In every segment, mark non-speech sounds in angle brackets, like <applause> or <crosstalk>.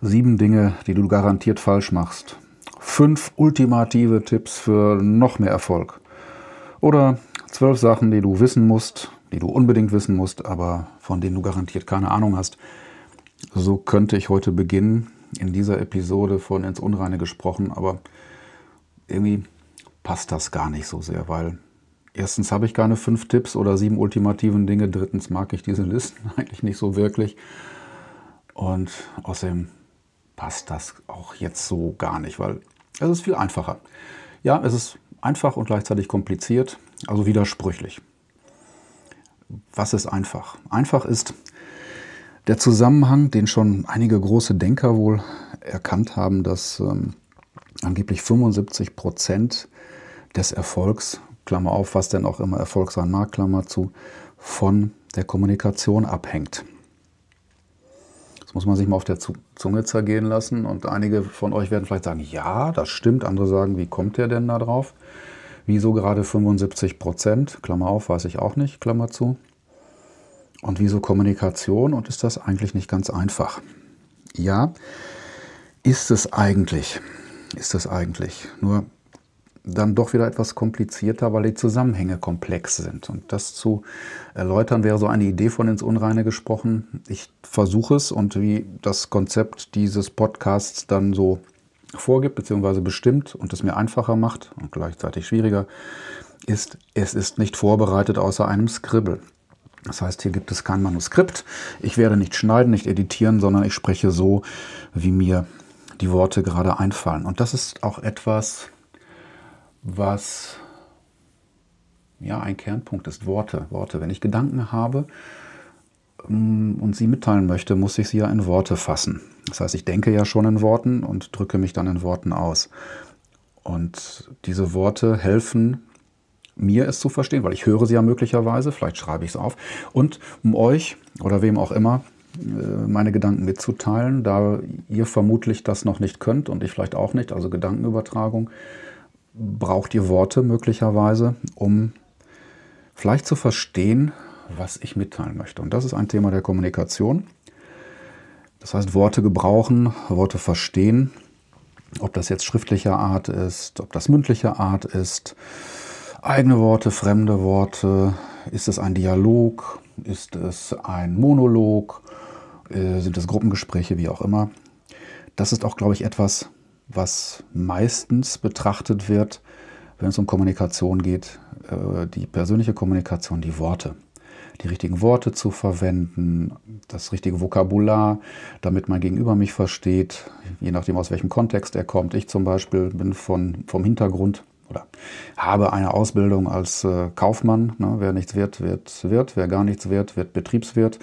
Sieben Dinge, die du garantiert falsch machst. Fünf ultimative Tipps für noch mehr Erfolg. Oder zwölf Sachen, die du wissen musst, die du unbedingt wissen musst, aber von denen du garantiert keine Ahnung hast. So könnte ich heute beginnen, in dieser Episode von ins Unreine gesprochen, aber irgendwie passt das gar nicht so sehr, weil erstens habe ich keine fünf Tipps oder sieben ultimativen Dinge, drittens mag ich diese Listen <laughs> eigentlich nicht so wirklich und außerdem passt das auch jetzt so gar nicht, weil es ist viel einfacher. Ja, es ist einfach und gleichzeitig kompliziert, also widersprüchlich. Was ist einfach? Einfach ist der Zusammenhang, den schon einige große Denker wohl erkannt haben, dass ähm, angeblich 75 Prozent des Erfolgs, Klammer auf, was denn auch immer Erfolg sein mag, Klammer zu, von der Kommunikation abhängt. Das muss man sich mal auf der Zunge zergehen lassen. Und einige von euch werden vielleicht sagen, ja, das stimmt. Andere sagen, wie kommt der denn da drauf? Wieso gerade 75 Prozent? Klammer auf, weiß ich auch nicht, Klammer zu. Und wieso Kommunikation? Und ist das eigentlich nicht ganz einfach? Ja, ist es eigentlich. Ist es eigentlich. Nur dann doch wieder etwas komplizierter, weil die Zusammenhänge komplex sind. Und das zu erläutern wäre so eine Idee von ins Unreine gesprochen. Ich versuche es und wie das Konzept dieses Podcasts dann so vorgibt bzw. bestimmt und es mir einfacher macht und gleichzeitig schwieriger, ist, es ist nicht vorbereitet außer einem Skribbel. Das heißt, hier gibt es kein Manuskript. Ich werde nicht schneiden, nicht editieren, sondern ich spreche so, wie mir die Worte gerade einfallen. Und das ist auch etwas, was ja ein Kernpunkt ist, Worte. Worte. Wenn ich Gedanken habe ähm, und sie mitteilen möchte, muss ich sie ja in Worte fassen. Das heißt, ich denke ja schon in Worten und drücke mich dann in Worten aus. Und diese Worte helfen mir es zu verstehen, weil ich höre sie ja möglicherweise, vielleicht schreibe ich es auf. Und um euch oder wem auch immer äh, meine Gedanken mitzuteilen, da ihr vermutlich das noch nicht könnt und ich vielleicht auch nicht, also Gedankenübertragung, braucht ihr Worte möglicherweise, um vielleicht zu verstehen, was ich mitteilen möchte. Und das ist ein Thema der Kommunikation. Das heißt, Worte gebrauchen, Worte verstehen, ob das jetzt schriftlicher Art ist, ob das mündlicher Art ist, eigene Worte, fremde Worte, ist es ein Dialog, ist es ein Monolog, äh, sind es Gruppengespräche, wie auch immer. Das ist auch, glaube ich, etwas, was meistens betrachtet wird, wenn es um Kommunikation geht, äh, die persönliche Kommunikation, die Worte. Die richtigen Worte zu verwenden, das richtige Vokabular, damit mein Gegenüber mich versteht, je nachdem aus welchem Kontext er kommt. Ich zum Beispiel bin von, vom Hintergrund oder habe eine Ausbildung als äh, Kaufmann. Ne? Wer nichts wird, wird wird. Wer gar nichts wird, wird Betriebswirt.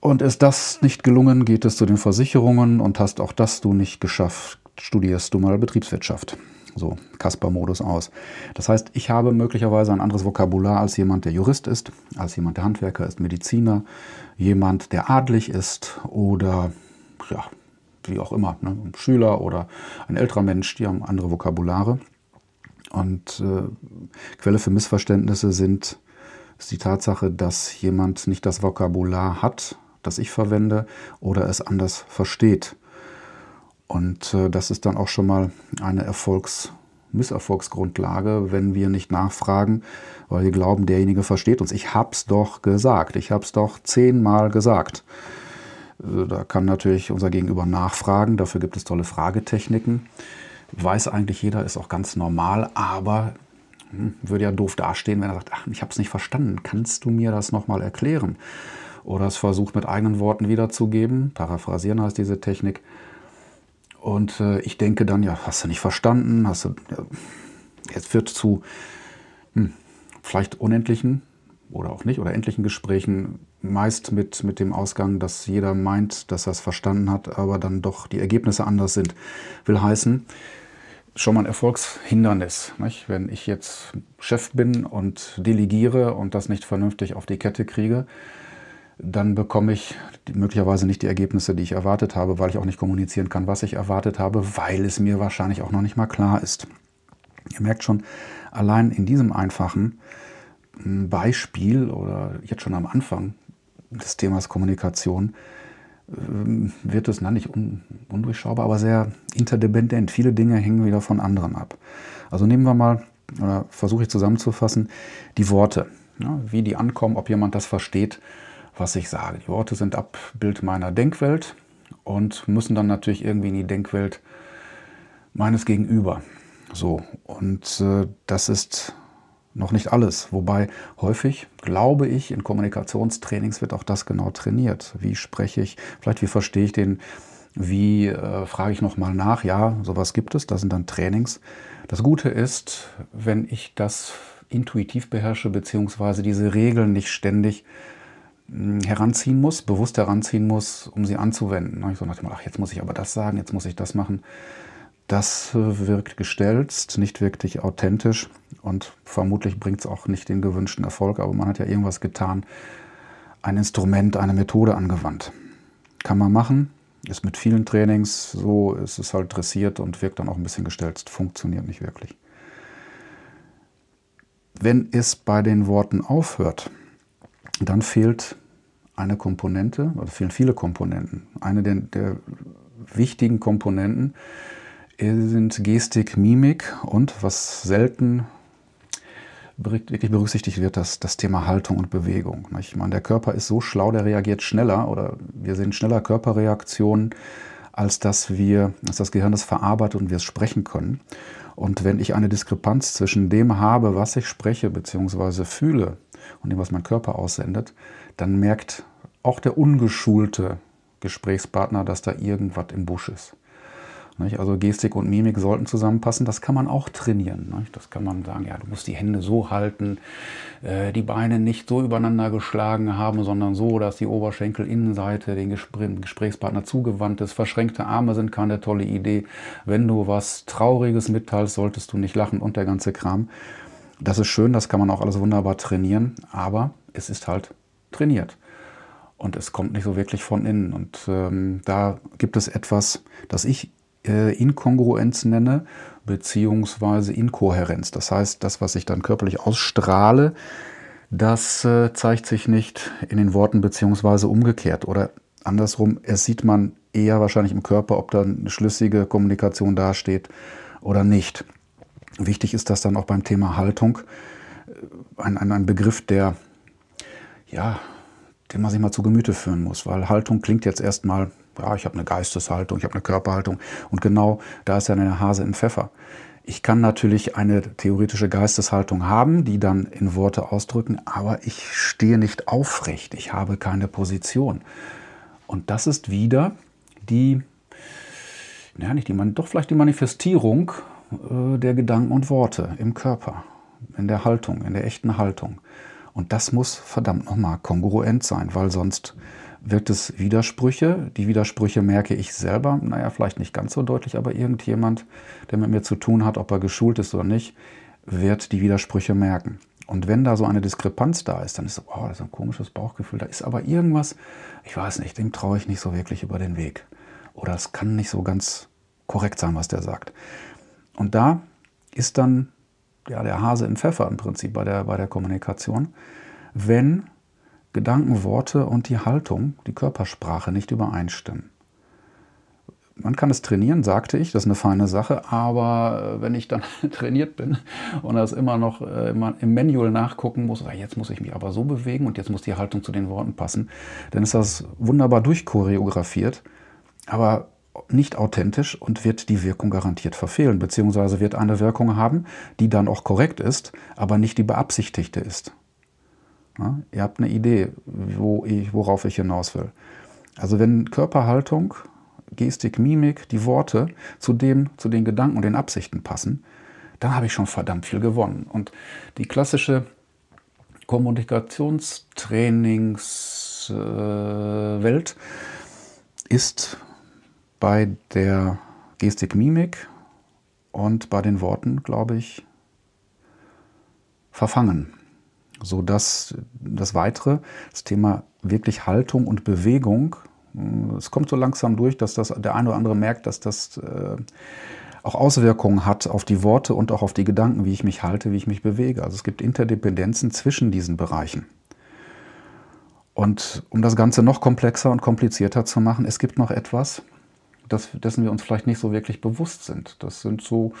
Und ist das nicht gelungen, geht es zu den Versicherungen und hast auch das du nicht geschafft, studierst du mal Betriebswirtschaft. So, Kasper-Modus aus. Das heißt, ich habe möglicherweise ein anderes Vokabular als jemand, der Jurist ist, als jemand, der Handwerker ist, Mediziner, jemand, der adlig ist oder ja, wie auch immer, ne, ein Schüler oder ein älterer Mensch, die haben andere Vokabulare. Und äh, Quelle für Missverständnisse sind ist die Tatsache, dass jemand nicht das Vokabular hat, das ich verwende oder es anders versteht. Und äh, das ist dann auch schon mal eine Erfolgs- Misserfolgsgrundlage, wenn wir nicht nachfragen, weil wir glauben, derjenige versteht uns. Ich hab's doch gesagt. Ich hab's doch zehnmal gesagt. Also da kann natürlich unser Gegenüber nachfragen. Dafür gibt es tolle Fragetechniken. Weiß eigentlich jeder, ist auch ganz normal, aber hm, würde ja doof dastehen, wenn er sagt, ach, ich habe es nicht verstanden. Kannst du mir das nochmal erklären? Oder es versucht mit eigenen Worten wiederzugeben. Paraphrasieren heißt diese Technik. Und äh, ich denke dann, ja, hast du nicht verstanden, hast du, ja, es wird zu hm, vielleicht unendlichen oder auch nicht oder endlichen Gesprächen meist mit, mit dem Ausgang, dass jeder meint, dass er es verstanden hat, aber dann doch die Ergebnisse anders sind. Will heißen, schon mal ein Erfolgshindernis. Nicht? Wenn ich jetzt Chef bin und delegiere und das nicht vernünftig auf die Kette kriege, dann bekomme ich möglicherweise nicht die Ergebnisse, die ich erwartet habe, weil ich auch nicht kommunizieren kann, was ich erwartet habe, weil es mir wahrscheinlich auch noch nicht mal klar ist. Ihr merkt schon, allein in diesem einfachen hm, Beispiel oder jetzt schon am Anfang des Themas Kommunikation ähm, wird es, na, nicht un, undurchschaubar, aber sehr interdependent. Viele Dinge hängen wieder von anderen ab. Also nehmen wir mal, oder versuche ich zusammenzufassen, die Worte. Ja, wie die ankommen, ob jemand das versteht, was ich sage. Die Worte sind Abbild meiner Denkwelt und müssen dann natürlich irgendwie in die Denkwelt meines Gegenüber. So, und äh, das ist noch nicht alles. Wobei häufig, glaube ich, in Kommunikationstrainings wird auch das genau trainiert. Wie spreche ich, vielleicht wie verstehe ich den, wie äh, frage ich nochmal nach. Ja, sowas gibt es, das sind dann Trainings. Das Gute ist, wenn ich das intuitiv beherrsche, beziehungsweise diese Regeln nicht ständig hm, heranziehen muss, bewusst heranziehen muss, um sie anzuwenden. Ich so nach dem, ach, jetzt muss ich aber das sagen, jetzt muss ich das machen das wirkt gestelzt, nicht wirklich authentisch und vermutlich bringt es auch nicht den gewünschten Erfolg, aber man hat ja irgendwas getan, ein Instrument, eine Methode angewandt. Kann man machen, ist mit vielen Trainings so, ist es halt dressiert und wirkt dann auch ein bisschen gestelzt, funktioniert nicht wirklich. Wenn es bei den Worten aufhört, dann fehlt eine Komponente, oder fehlen viele Komponenten. Eine der, der wichtigen Komponenten sind Gestik, Mimik und was selten wirklich berücksichtigt wird, das, das Thema Haltung und Bewegung. Ich meine, der Körper ist so schlau, der reagiert schneller oder wir sehen schneller Körperreaktionen, als dass wir, als das Gehirn das verarbeitet und wir es sprechen können. Und wenn ich eine Diskrepanz zwischen dem habe, was ich spreche bzw. fühle und dem, was mein Körper aussendet, dann merkt auch der ungeschulte Gesprächspartner, dass da irgendwas im Busch ist. Also Gestik und Mimik sollten zusammenpassen. Das kann man auch trainieren. Das kann man sagen, ja, du musst die Hände so halten, äh, die Beine nicht so übereinander geschlagen haben, sondern so, dass die Oberschenkelinnenseite den Gesprächspartner zugewandt ist. Verschränkte Arme sind keine tolle Idee. Wenn du was Trauriges mitteilst, solltest du nicht lachen und der ganze Kram. Das ist schön, das kann man auch alles wunderbar trainieren, aber es ist halt trainiert und es kommt nicht so wirklich von innen. Und ähm, da gibt es etwas, das ich äh, Inkongruenz nenne, beziehungsweise Inkohärenz. Das heißt, das, was ich dann körperlich ausstrahle, das äh, zeigt sich nicht in den Worten beziehungsweise umgekehrt. Oder andersrum, es sieht man eher wahrscheinlich im Körper, ob da eine schlüssige Kommunikation dasteht oder nicht. Wichtig ist das dann auch beim Thema Haltung. Äh, ein, ein, ein Begriff, der, ja, den man sich mal zu Gemüte führen muss, weil Haltung klingt jetzt erstmal ja, ich habe eine Geisteshaltung, ich habe eine Körperhaltung. Und genau da ist ja eine Hase im Pfeffer. Ich kann natürlich eine theoretische Geisteshaltung haben, die dann in Worte ausdrücken, aber ich stehe nicht aufrecht, ich habe keine Position. Und das ist wieder die, ja, nicht die, doch vielleicht die Manifestierung äh, der Gedanken und Worte im Körper, in der Haltung, in der echten Haltung. Und das muss verdammt nochmal kongruent sein, weil sonst wirkt es Widersprüche. Die Widersprüche merke ich selber, naja, vielleicht nicht ganz so deutlich, aber irgendjemand, der mit mir zu tun hat, ob er geschult ist oder nicht, wird die Widersprüche merken. Und wenn da so eine Diskrepanz da ist, dann ist so, oh, das ist ein komisches Bauchgefühl, da ist aber irgendwas, ich weiß nicht, dem traue ich nicht so wirklich über den Weg. Oder es kann nicht so ganz korrekt sein, was der sagt. Und da ist dann ja, der Hase im Pfeffer im Prinzip bei der, bei der Kommunikation, wenn Gedanken, Worte und die Haltung, die Körpersprache nicht übereinstimmen. Man kann es trainieren, sagte ich, das ist eine feine Sache, aber äh, wenn ich dann <laughs> trainiert bin und das immer noch äh, im Manual nachgucken muss, ah, jetzt muss ich mich aber so bewegen und jetzt muss die Haltung zu den Worten passen, dann ist das wunderbar durchchoreografiert, aber nicht authentisch und wird die Wirkung garantiert verfehlen, beziehungsweise wird eine Wirkung haben, die dann auch korrekt ist, aber nicht die beabsichtigte ist. Ja, ihr habt eine Idee, wo ich, worauf ich hinaus will. Also wenn Körperhaltung, Gestik, Mimik, die Worte zu, dem, zu den Gedanken und den Absichten passen, dann habe ich schon verdammt viel gewonnen. Und die klassische Kommunikationstrainingswelt äh, ist bei der Gestik, Mimik und bei den Worten, glaube ich, verfangen sodass das Weitere, das Thema wirklich Haltung und Bewegung, es kommt so langsam durch, dass das der eine oder andere merkt, dass das äh, auch Auswirkungen hat auf die Worte und auch auf die Gedanken, wie ich mich halte, wie ich mich bewege. Also es gibt Interdependenzen zwischen diesen Bereichen. Und um das Ganze noch komplexer und komplizierter zu machen, es gibt noch etwas, dessen wir uns vielleicht nicht so wirklich bewusst sind. Das sind so,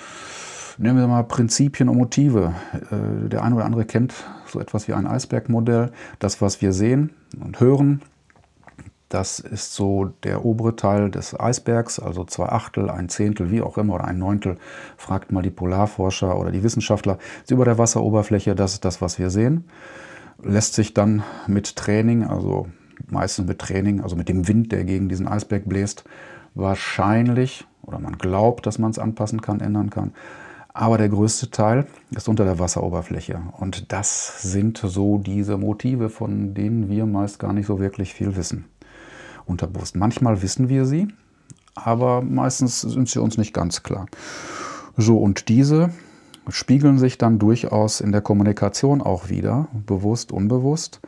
nehmen wir mal Prinzipien und Motive. Äh, der eine oder andere kennt so etwas wie ein Eisbergmodell. Das, was wir sehen und hören, das ist so der obere Teil des Eisbergs, also zwei Achtel, ein Zehntel, wie auch immer, oder ein Neuntel, fragt mal die Polarforscher oder die Wissenschaftler, ist über der Wasseroberfläche, das ist das, was wir sehen. Lässt sich dann mit Training, also meistens mit Training, also mit dem Wind, der gegen diesen Eisberg bläst, wahrscheinlich, oder man glaubt, dass man es anpassen kann, ändern kann. Aber der größte Teil ist unter der Wasseroberfläche. Und das sind so diese Motive, von denen wir meist gar nicht so wirklich viel wissen unterbewusst. Manchmal wissen wir sie, aber meistens sind sie uns nicht ganz klar. So, und diese spiegeln sich dann durchaus in der Kommunikation auch wieder, bewusst, unbewusst,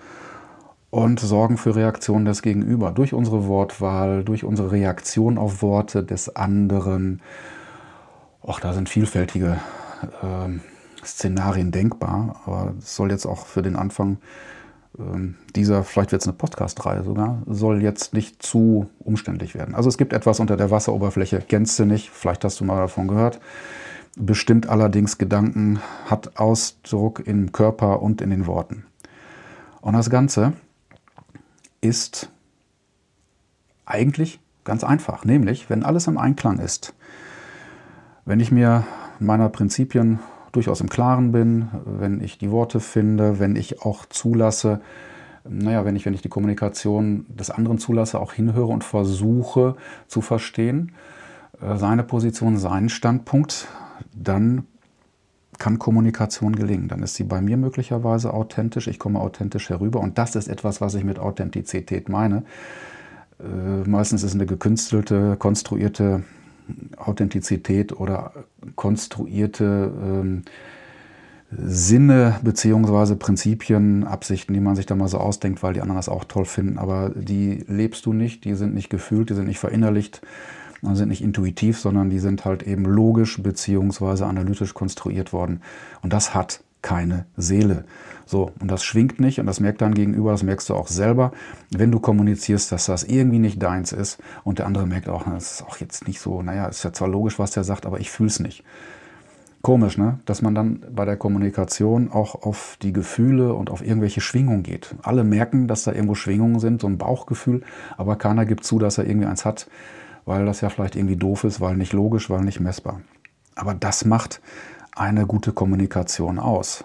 und sorgen für Reaktionen des Gegenüber durch unsere Wortwahl, durch unsere Reaktion auf Worte des anderen. Auch da sind vielfältige äh, Szenarien denkbar, aber es soll jetzt auch für den Anfang ähm, dieser, vielleicht wird es eine Podcast-Reihe sogar, soll jetzt nicht zu umständlich werden. Also es gibt etwas unter der Wasseroberfläche, kennst du nicht, vielleicht hast du mal davon gehört. Bestimmt allerdings Gedanken, hat Ausdruck im Körper und in den Worten. Und das Ganze ist eigentlich ganz einfach, nämlich wenn alles im Einklang ist, wenn ich mir meiner Prinzipien durchaus im Klaren bin, wenn ich die Worte finde, wenn ich auch zulasse, naja, wenn ich, wenn ich die Kommunikation des anderen zulasse, auch hinhöre und versuche zu verstehen, äh, seine Position, seinen Standpunkt, dann kann Kommunikation gelingen. Dann ist sie bei mir möglicherweise authentisch, ich komme authentisch herüber und das ist etwas, was ich mit Authentizität meine. Äh, meistens ist eine gekünstelte, konstruierte Authentizität oder konstruierte ähm, Sinne beziehungsweise Prinzipien, Absichten, die man sich da mal so ausdenkt, weil die anderen das auch toll finden, aber die lebst du nicht, die sind nicht gefühlt, die sind nicht verinnerlicht, sind nicht intuitiv, sondern die sind halt eben logisch beziehungsweise analytisch konstruiert worden. Und das hat keine Seele. So, und das schwingt nicht und das merkt dein Gegenüber, das merkst du auch selber, wenn du kommunizierst, dass das irgendwie nicht deins ist und der andere merkt auch, das ist auch jetzt nicht so, naja, ist ja zwar logisch, was der sagt, aber ich fühle es nicht. Komisch, ne? Dass man dann bei der Kommunikation auch auf die Gefühle und auf irgendwelche Schwingungen geht. Alle merken, dass da irgendwo Schwingungen sind, so ein Bauchgefühl, aber keiner gibt zu, dass er irgendwie eins hat, weil das ja vielleicht irgendwie doof ist, weil nicht logisch, weil nicht messbar. Aber das macht eine gute Kommunikation aus.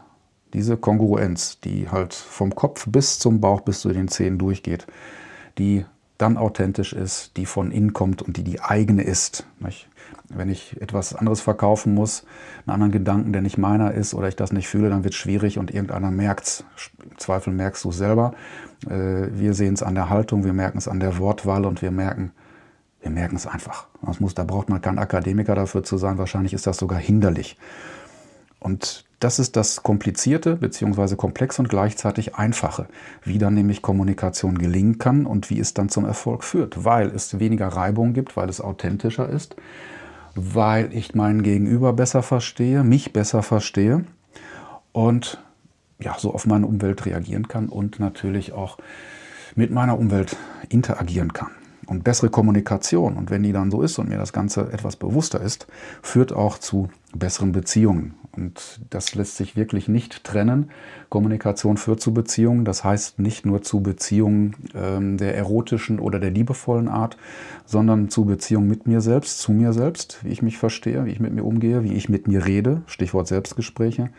Diese Kongruenz, die halt vom Kopf bis zum Bauch, bis zu den Zähnen durchgeht, die dann authentisch ist, die von innen kommt und die die eigene ist. Wenn ich etwas anderes verkaufen muss, einen anderen Gedanken, der nicht meiner ist oder ich das nicht fühle, dann wird es schwierig und irgendeiner merkt es. Im Zweifel merkst du es selber. Äh, wir sehen es an der Haltung, wir merken es an der Wortwahl und wir merken, wir merken es einfach. Das muss, da braucht man kein Akademiker dafür zu sein. Wahrscheinlich ist das sogar hinderlich. Und das ist das Komplizierte bzw. Komplexe und gleichzeitig Einfache, wie dann nämlich Kommunikation gelingen kann und wie es dann zum Erfolg führt, weil es weniger Reibung gibt, weil es authentischer ist, weil ich meinen Gegenüber besser verstehe, mich besser verstehe und ja, so auf meine Umwelt reagieren kann und natürlich auch mit meiner Umwelt interagieren kann. Und bessere Kommunikation, und wenn die dann so ist und mir das Ganze etwas bewusster ist, führt auch zu besseren Beziehungen. Und das lässt sich wirklich nicht trennen. Kommunikation führt zu Beziehungen. Das heißt nicht nur zu Beziehungen ähm, der erotischen oder der liebevollen Art, sondern zu Beziehungen mit mir selbst, zu mir selbst, wie ich mich verstehe, wie ich mit mir umgehe, wie ich mit mir rede, Stichwort Selbstgespräche,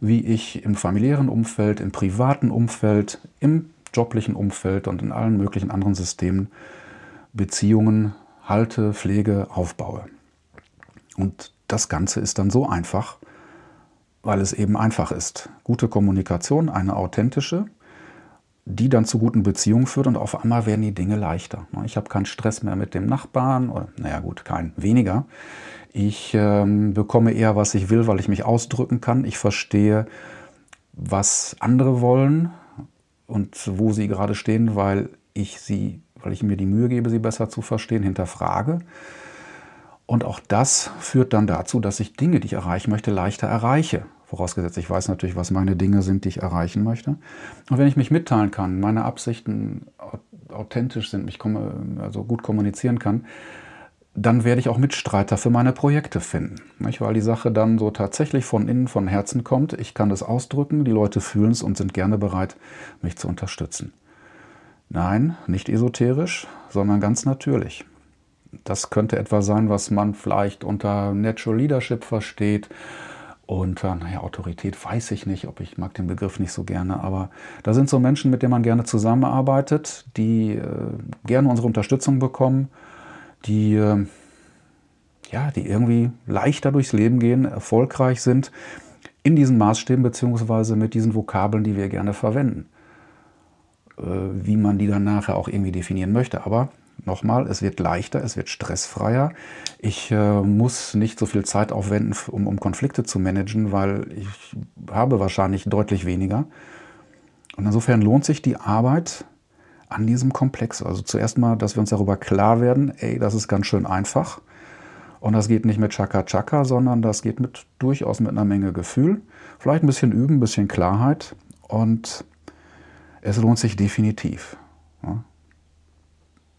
wie ich im familiären Umfeld, im privaten Umfeld, im joblichen Umfeld und in allen möglichen anderen Systemen Beziehungen halte, pflege, aufbaue. Und das Ganze ist dann so einfach, weil es eben einfach ist. Gute Kommunikation, eine authentische, die dann zu guten Beziehungen führt und auf einmal werden die Dinge leichter. Ich habe keinen Stress mehr mit dem Nachbarn, oder naja gut, kein weniger. Ich ähm, bekomme eher, was ich will, weil ich mich ausdrücken kann. Ich verstehe, was andere wollen und wo sie gerade stehen, weil ich sie weil ich mir die Mühe gebe, sie besser zu verstehen, hinterfrage. Und auch das führt dann dazu, dass ich Dinge, die ich erreichen möchte, leichter erreiche, Vorausgesetzt, ich weiß natürlich, was meine Dinge sind, die ich erreichen möchte. Und wenn ich mich mitteilen kann, meine Absichten authentisch sind, mich also gut kommunizieren kann, dann werde ich auch Mitstreiter für meine Projekte finden. Nicht? Weil die Sache dann so tatsächlich von innen, von Herzen kommt. Ich kann es ausdrücken, die Leute fühlen es und sind gerne bereit, mich zu unterstützen. Nein, nicht esoterisch, sondern ganz natürlich. Das könnte etwas sein, was man vielleicht unter Natural Leadership versteht. Unter, naja, Autorität weiß ich nicht, ob ich mag den Begriff nicht so gerne, aber da sind so Menschen, mit denen man gerne zusammenarbeitet, die äh, gerne unsere Unterstützung bekommen die, äh, ja, die irgendwie leichter durchs Leben gehen, erfolgreich sind in diesen Maßstäben beziehungsweise mit diesen Vokabeln, die wir gerne verwenden. Äh, wie man die dann nachher auch irgendwie definieren möchte. Aber nochmal, es wird leichter, es wird stressfreier. Ich äh, muss nicht so viel Zeit aufwenden, um, um Konflikte zu managen, weil ich habe wahrscheinlich deutlich weniger. Und insofern lohnt sich die Arbeit an diesem Komplex. Also zuerst mal, dass wir uns darüber klar werden, ey, das ist ganz schön einfach. Und das geht nicht mit Chaka Chaka, sondern das geht mit durchaus mit einer Menge Gefühl. Vielleicht ein bisschen üben, ein bisschen Klarheit. Und es lohnt sich definitiv. Ja.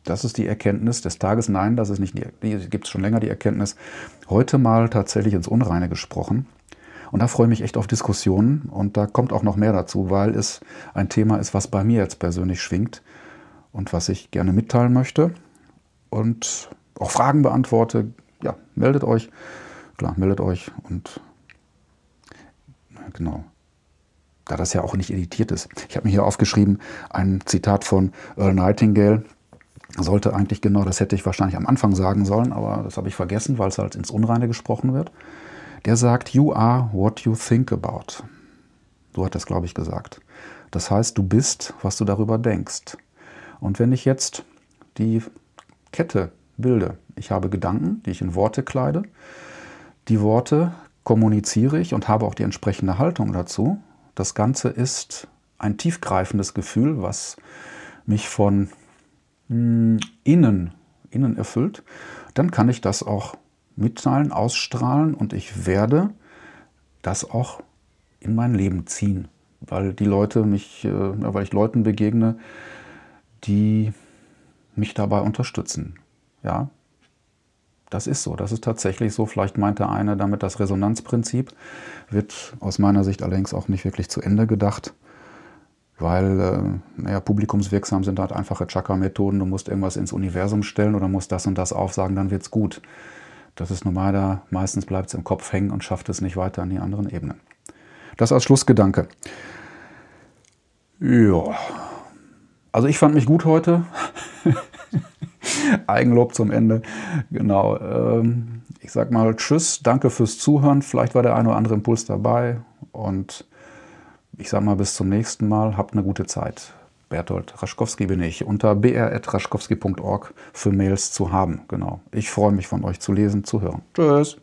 Das ist die Erkenntnis des Tages. Nein, das ist nicht die, die gibt es schon länger, die Erkenntnis. Heute mal tatsächlich ins Unreine gesprochen. Und da freue ich mich echt auf Diskussionen. Und da kommt auch noch mehr dazu, weil es ein Thema ist, was bei mir jetzt persönlich schwingt und was ich gerne mitteilen möchte. Und auch Fragen beantworte. Ja, meldet euch. Klar, meldet euch. Und genau. Da das ja auch nicht editiert ist. Ich habe mir hier aufgeschrieben, ein Zitat von Earl Nightingale. Sollte eigentlich genau, das hätte ich wahrscheinlich am Anfang sagen sollen, aber das habe ich vergessen, weil es halt ins Unreine gesprochen wird der sagt, You are what you think about. So hat das, glaube ich, gesagt. Das heißt, du bist, was du darüber denkst. Und wenn ich jetzt die Kette bilde, ich habe Gedanken, die ich in Worte kleide, die Worte kommuniziere ich und habe auch die entsprechende Haltung dazu. Das Ganze ist ein tiefgreifendes Gefühl, was mich von mh, hm, innen, innen erfüllt. Dann kann ich das auch mitteilen, ausstrahlen und ich werde das auch in mein Leben ziehen, weil die Leute mich, äh, weil ich Leuten begegne, die mich dabei unterstützen. Ja, das ist so, das ist tatsächlich so. Vielleicht meinte einer damit das Resonanzprinzip, wird aus meiner Sicht allerdings auch nicht wirklich zu Ende gedacht, weil äh, naja, publikumswirksam sind halt einfache Chakra-Methoden. Du musst irgendwas ins Universum stellen oder musst das und das aufsagen, dann wird es gut. Das ist normal da. Meistens bleibt es im Kopf hängen und schafft es nicht weiter an die anderen Ebenen. Das als Schlussgedanke. Ja. Also ich fand mich gut heute. <laughs> <laughs> Eigenlob zum Ende. Genau. Ähm, ich sag mal Tschüss, danke fürs Zuhören. Vielleicht war der ein oder andere Impuls dabei. Und ich sag mal bis zum nächsten Mal. Habt eine gute Zeit. Bertolt Raschkowski bin ich, unter br.raschkowski.org für Mails zu haben. Genau. Ich freue mich von euch zu lesen, zu hören. Tschüss.